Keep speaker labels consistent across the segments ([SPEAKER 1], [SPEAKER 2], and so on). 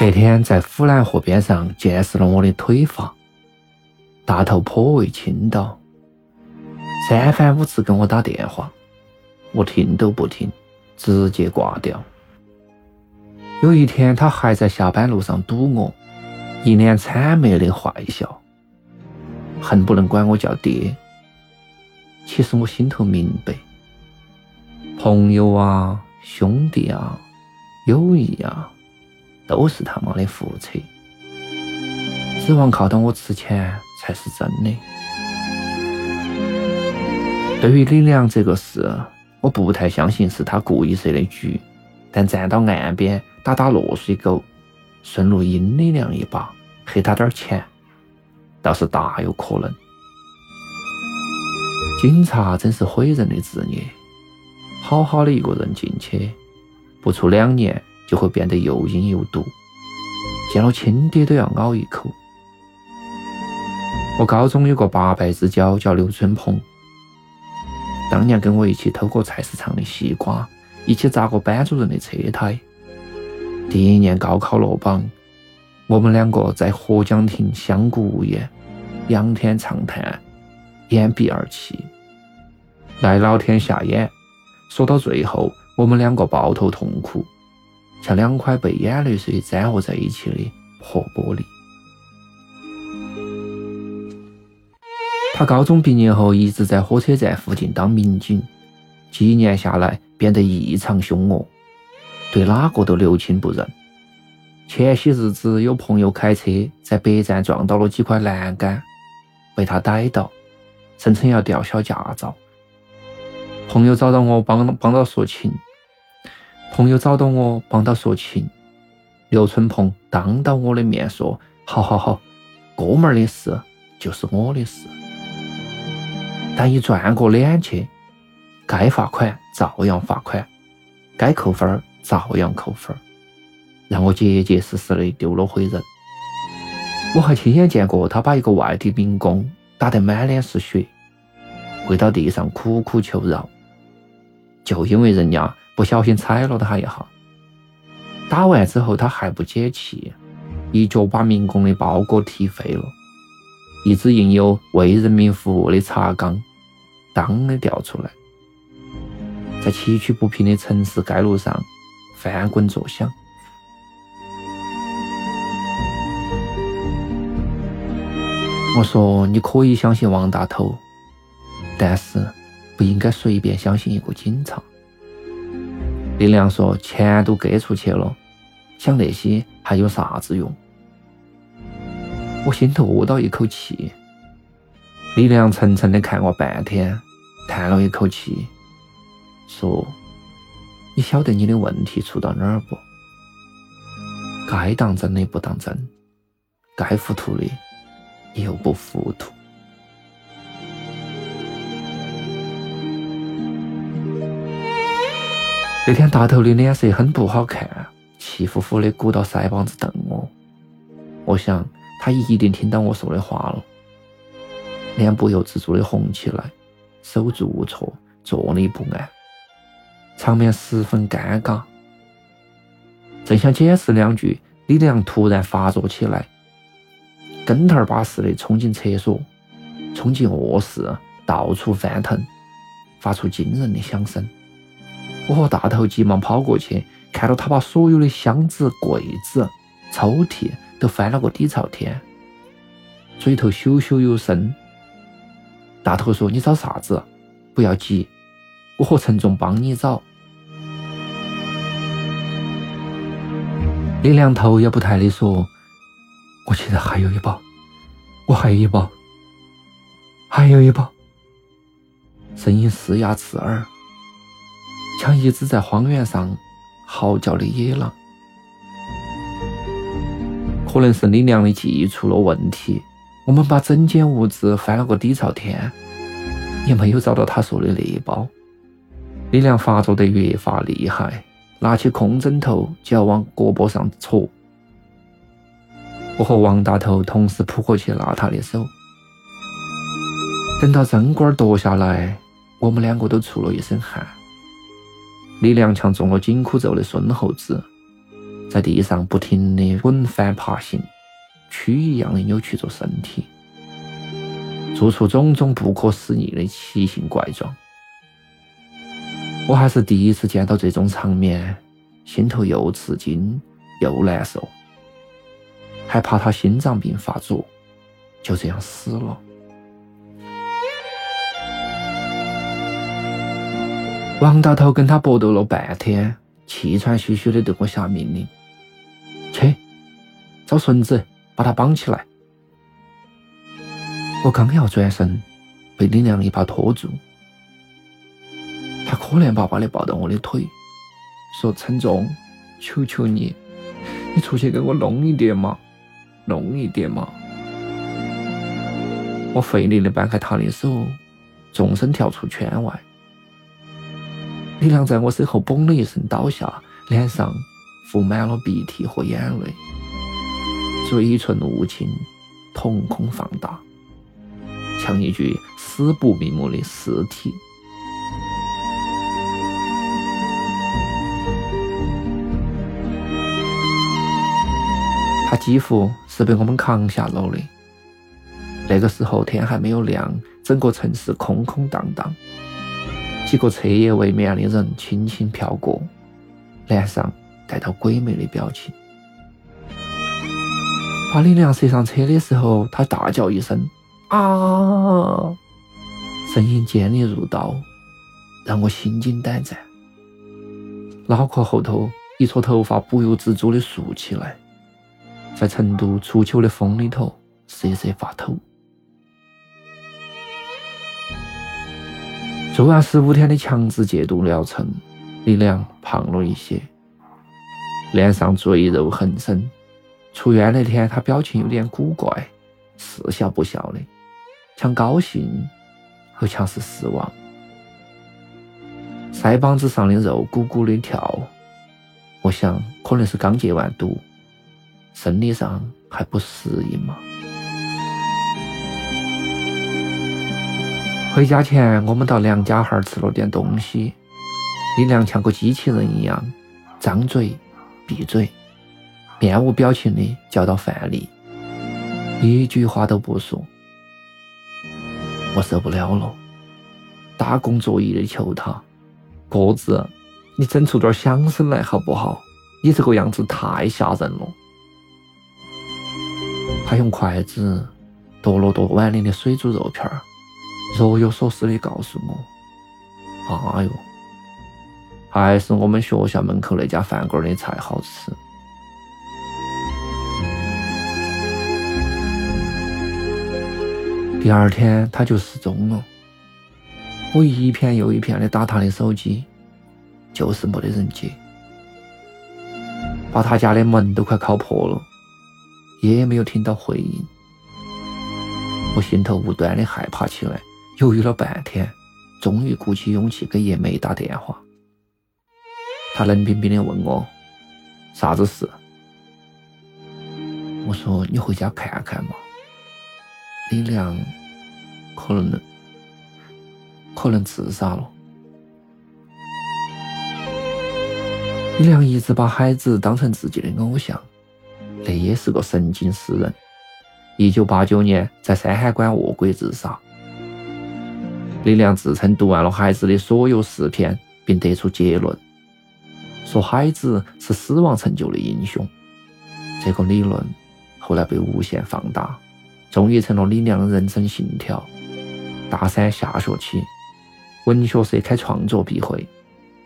[SPEAKER 1] 白天在虎兰河边上见识了我的腿法，大头颇为倾倒，三番五次跟我打电话，我听都不听，直接挂掉。有一天，他还在下班路上堵我，一脸谄媚的坏笑，恨不能管我叫爹。其实我心头明白，朋友啊，兄弟啊，友谊啊。都是他妈的胡扯，指望靠到我吃钱才是真的。对于李良这个事，我不太相信是他故意设的局，但站到岸边打打落水狗，顺路阴李良一把，黑他点钱，倒是大有可能。警察真是毁人的职业，好好的一个人进去，不出两年。就会变得又阴又毒，见了亲爹都要咬一口。我高中有个八拜之交叫刘春鹏，当年跟我一起偷过菜市场的西瓜，一起砸过班主任的车胎。第一年高考落榜，我们两个在合江亭相顾无言，仰天长叹，掩鼻而泣。赖老天下眼，说到最后，我们两个抱头痛哭。像两块被眼泪水粘合在一起的破玻璃。他高中毕业后一直在火车站附近当民警，几年下来变得异常凶恶，对哪个都留亲不认。前些日子有朋友开车在北站撞到了几块栏杆，被他逮到，声称要吊销驾照。朋友找到我帮帮到说情。朋友找到我帮他说情，刘春鹏当到我的面说：“好好好，哥们儿的事就是我的事。”但一转过脸去，该罚款照样罚款，该扣分照样扣分，让我结结实实的丢了回人。我还亲眼见过他把一个外地民工打得满脸是血，跪到地上苦苦求饶，就因为人家。不小心踩了他一下，打完之后他还不解气，一脚把民工的包裹踢飞了，一只印有“为人民服务”的茶缸当的掉出来，在崎岖不平的城市街路上翻滚作响。我说：“你可以相信王大头，但是不应该随便相信一个警察。”李良说：“钱都给出去了，想那些还有啥子用？”我心头窝到一口气。李良沉沉的看我半天，叹了一口气，说：“你晓得你的问题出到哪儿不？该当真的不当真，该糊涂的又不糊涂。”那天大头的脸色很不好看，气呼呼的鼓到腮帮子瞪我。我想他一定听到我说的话了，脸不由自主的红起来，手足无措，坐立不安，场面十分尴尬。正想解释两句，李良突然发作起来，跟头儿把似的冲进厕所，冲进卧室，到处翻腾，发出惊人的响声。我和大头急忙跑过去，看到他把所有的箱子、柜子、抽屉都翻了个底朝天，嘴头咻咻有声。大头说：“你找啥子？不要急，我和陈总帮你找。”李亮头也不抬的说：“我记得还有一包，我还有一包，还有一包。”声音嘶哑刺耳，像一只在荒原上嚎叫的野狼。可能是李亮的记忆出了问题，我们把整间屋子翻了个底朝天，也没有找到他说的那一包。李亮发作得越发厉害，拿起空枕头就要往胳膊上戳。我和王大头同时扑过去拉他的手，等到针管夺下来。我们两个都出了一身汗。李良强中了紧箍咒的孙猴子，在地上不停地滚翻爬行，蛆一样的扭曲着身体，做出种种不可思议的奇形怪状。我还是第一次见到这种场面，心头又吃惊又难受，还怕他心脏病发作，就这样死了。王大头跟他搏斗了半天，气喘吁吁的对我下命令：“去，找绳子把他绑起来。”我刚要转身，被李亮一把拖住。他可怜巴巴的抱到我的腿，说：“陈总，求求你，你出去给我弄一点嘛，弄一点嘛。”我费力的掰开他的手，纵身跳出圈外。李亮在我身后“嘣”的一声倒下，脸上覆满了鼻涕和眼泪，嘴唇兀青，瞳孔放大，像一具死不瞑目的尸体。他几乎是被我们扛下楼的。那个时候天还没有亮，整个城市空空荡荡。几个彻夜未眠的人轻轻飘过，脸上带着鬼魅的表情。把李良塞上车的时候，他大叫一声：“啊！”声音尖利如刀，让我心惊胆战。脑壳后头一撮头发不由自主的竖起来，在成都初秋的风里头瑟瑟发抖。做完十五天的强制戒毒疗程，李良胖了一些，脸上赘肉横生。出院那天，他表情有点古怪，似笑不笑的，像高兴又像是失望。腮帮子上的肉鼓鼓的跳，我想可能是刚戒完毒，生理上还不适应嘛。回家前，我们到梁家巷吃了点东西。李亮像个机器人一样，张嘴闭嘴，面无表情的叫到饭粒，一句话都不说。我受不了了，大工作义的求他：“哥子，你整出点响声来好不好？你这个样子太吓人了。”他用筷子剁了剁碗里的水煮肉片儿。若有所思的告诉我：“哎呦，还是我们学校门口那家饭馆的菜好吃。”第二天他就失踪了。我一片又一片的打他的手机，就是没得人接，把他家的门都快敲破了，也没有听到回应。我心头无端的害怕起来。犹豫了半天，终于鼓起勇气给叶梅打电话。他冷冰冰的问我：“啥子事？”我说：“你回家看看嘛。”李亮可能可能自杀了。李亮一直把海子当成自己的偶像，那也是个神经诗人。一九八九年在山海关卧轨自杀。李亮自称读完了孩子的所有诗篇，并得出结论：说孩子是死亡成就的英雄。这个理论后来被无限放大，终于成了李亮的人生信条。大三下学期，文学社开创作笔会，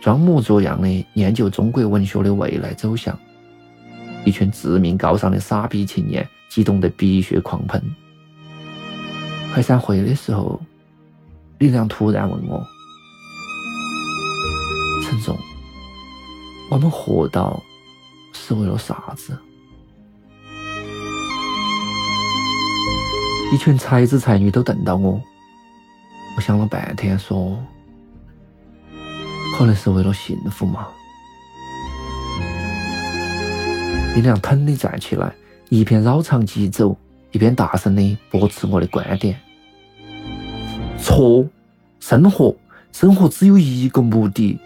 [SPEAKER 1] 装模作样的研究中国文学的未来走向。一群自命高尚的傻逼青年激动得鼻血狂喷。快散会的时候，李亮突然问我：“陈总，我们活到是为了啥子？”一群才子才女都瞪到我。我想了半天，说：“可能是为了幸福嘛。”李亮腾地站起来，一边绕场疾走，一边大声地驳斥我的观点：“错，生活，生活只有一个目的。”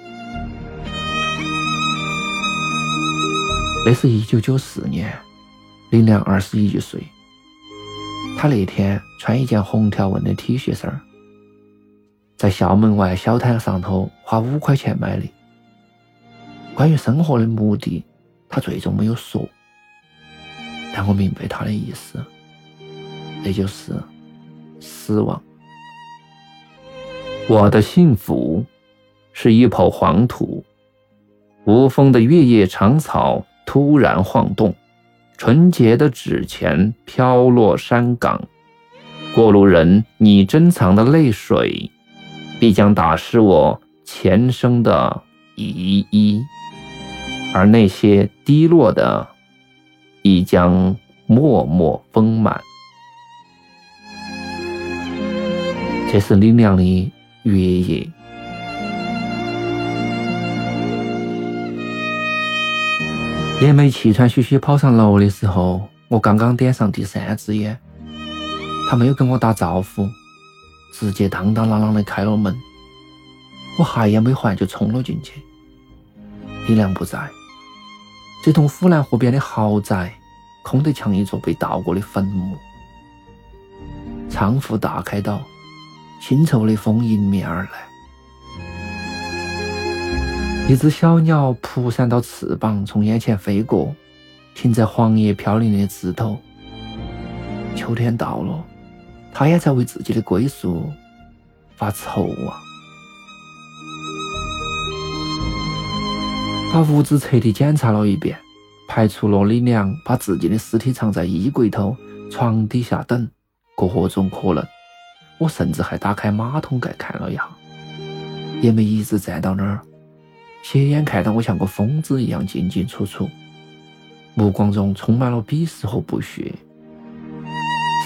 [SPEAKER 1] 那是一九九四年，林良二十一岁。他那天穿一件红条纹的 T 恤衫在校门外小摊上头花五块钱买的。关于生活的目的。他最终没有说，但我明白他的意思，那就是死亡。我的幸福是一抔黄土，无风的月夜长草突然晃动，纯洁的纸钱飘落山岗，过路人你珍藏的泪水，必将打湿我前生的遗衣。而那些低落的，亦将默默丰满。这是李亮的月夜。叶梅气喘吁吁跑上楼的时候，我刚刚点上第三支烟，他没有跟我打招呼，直接当当啷啷的开了门。我还也没还就冲了进去，李亮不在。这栋湖南河边的豪宅，空得像一座被盗过的坟墓。窗户大开到，腥臭的风迎面而来。一只小鸟扑闪到翅膀，从眼前飞过，停在黄叶飘零的枝头。秋天到了，它也在为自己的归宿发愁啊。把屋子彻底检查了一遍，排除了李良把自己的尸体藏在衣柜头、床底下等各种可能。我甚至还打开马桶盖看了一下，也没一直站到那儿，斜眼看到我像个疯子一样进进出出，目光中充满了鄙视和不屑。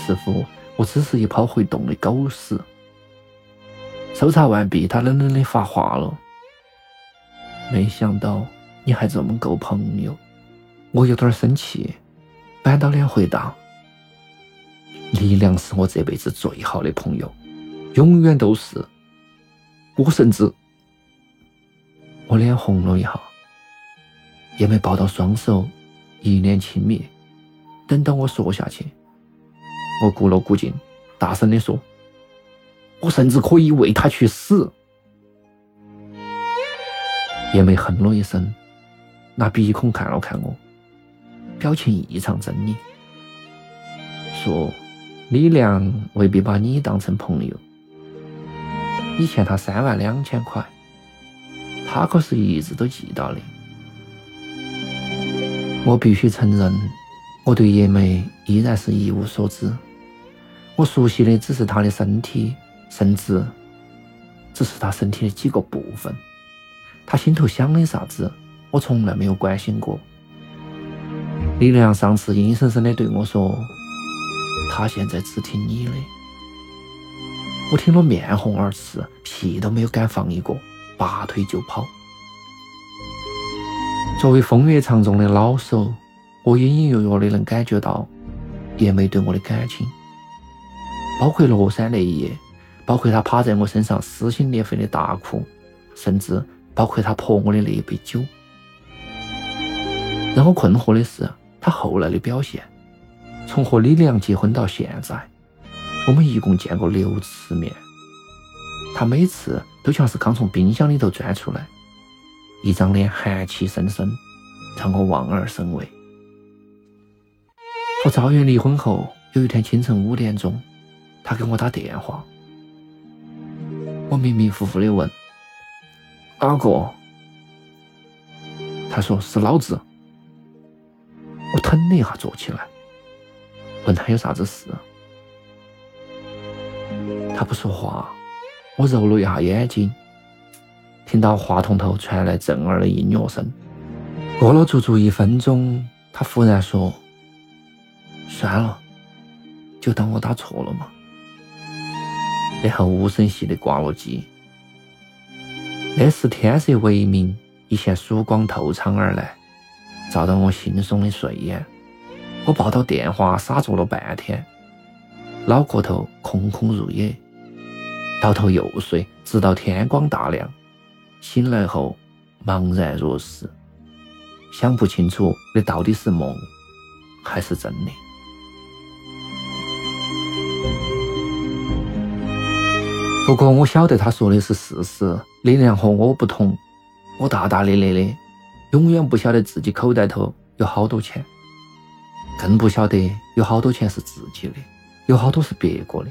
[SPEAKER 1] 似乎我只是一泡会动的狗屎。搜查完毕，他冷冷的发话了：“没想到。”你还这么够朋友，我有点生气，板到脸回答：“力量是我这辈子最好的朋友，永远都是。我甚至……我脸红了一下，也没抱到双手，一脸轻蔑。等到我说下去，我鼓了鼓劲，大声的说：‘我甚至可以为他去死。’也没哼了一声。”拿鼻孔看了看我，表情异常狰狞，说：“李亮未必把你当成朋友，你欠他三万两千块，他可是一直都记到的。”我必须承认，我对叶梅依然是一无所知，我熟悉的只是她的身体，甚至只是她身体的几个部分。她心头想的啥子？我从来没有关心过。李良上次阴森森的对我说：“他现在只听你的。”我听了面红耳赤，屁都没有敢放一个，拔腿就跑。作为风月场中的老手，我隐隐约约的能感觉到叶梅对我的感情，包括落山那一夜，包括他趴在我身上撕心裂肺的大哭，甚至包括他泼我的那一杯酒。让我困惑的是，他后来的表现。从和李良结婚到现在，我们一共见过六次面。他每次都像是刚从冰箱里头钻出来，一张脸寒气森森，让我望而生畏。和赵源离婚后，有一天清晨五点钟，他给我打电话，我迷迷糊糊的问：“哪个？”他说：“是老子。”我腾的一下坐起来，问他有啥子事。他不说话，我揉了一下眼睛，听到话筒头传来震耳的音乐声。过了足足一分钟，他忽然说：“算了，就当我打错了嘛。”然后无声息地挂了机。那时天色微明，一线曙光透窗而来，照到我惺忪的睡眼。我抱到电话，傻坐了半天，脑壳头空空如也。倒头又睡，直到天光大亮。醒来后茫然若失，想不清楚那到底是梦还是真的。不过我晓得他说的是事实。李亮和我不同，我大大咧咧的，永远不晓得自己口袋头有好多钱，更不晓得有好多钱是自己的，有好多是别个的。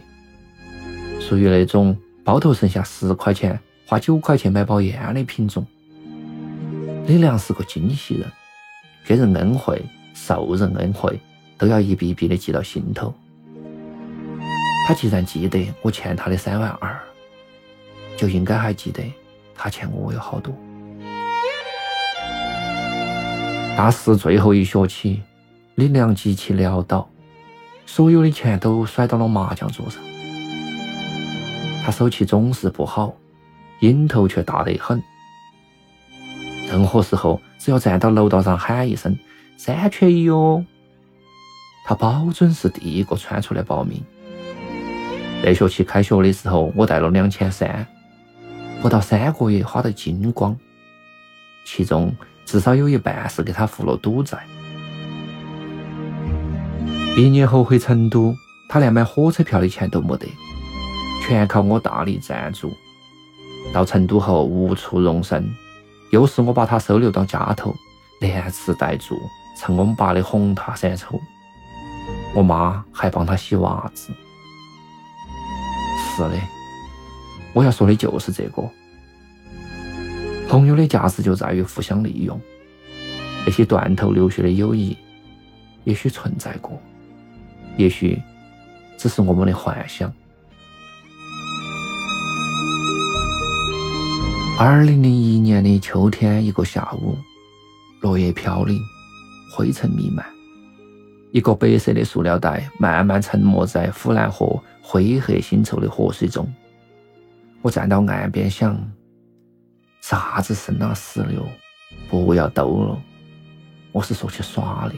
[SPEAKER 1] 属于那种包头剩下十块钱，花九块钱买包烟的品种。李良是个精细人，给人恩惠、受人恩惠，都要一笔笔的记到心头。他既然记得我欠他的三万二，就应该还记得他欠我有好多。大四最后一学期，李良极其潦倒，所有的钱都甩到了麻将桌上。他手气总是不好，瘾头却大得很。任何时候，只要站到楼道上喊一声“三缺一哟”，他保准是第一个窜出来报名。那学期开学的时候，我带了两千三，不到三个月花得精光，其中至少有一半是给他付了赌债。毕业后回成都，他连买火车票的钱都没得。全靠我大力赞助。到成都后无处容身，又是我把他收留到家头，连吃带住，蹭我们爸的红塔山抽。我妈还帮他洗袜子。是的，我要说的就是这个。朋友的价值就在于互相利用。那些断头流血的友谊，也许存在过，也许只是我们的幻想。二零零一年的秋天，一个下午，落叶飘零，灰尘弥漫。一个白色的塑料袋慢慢沉没在呼兰河灰黑腥臭的河水中。我站到岸边想：啥子生啊死的哟，不要兜了，我是说去耍的。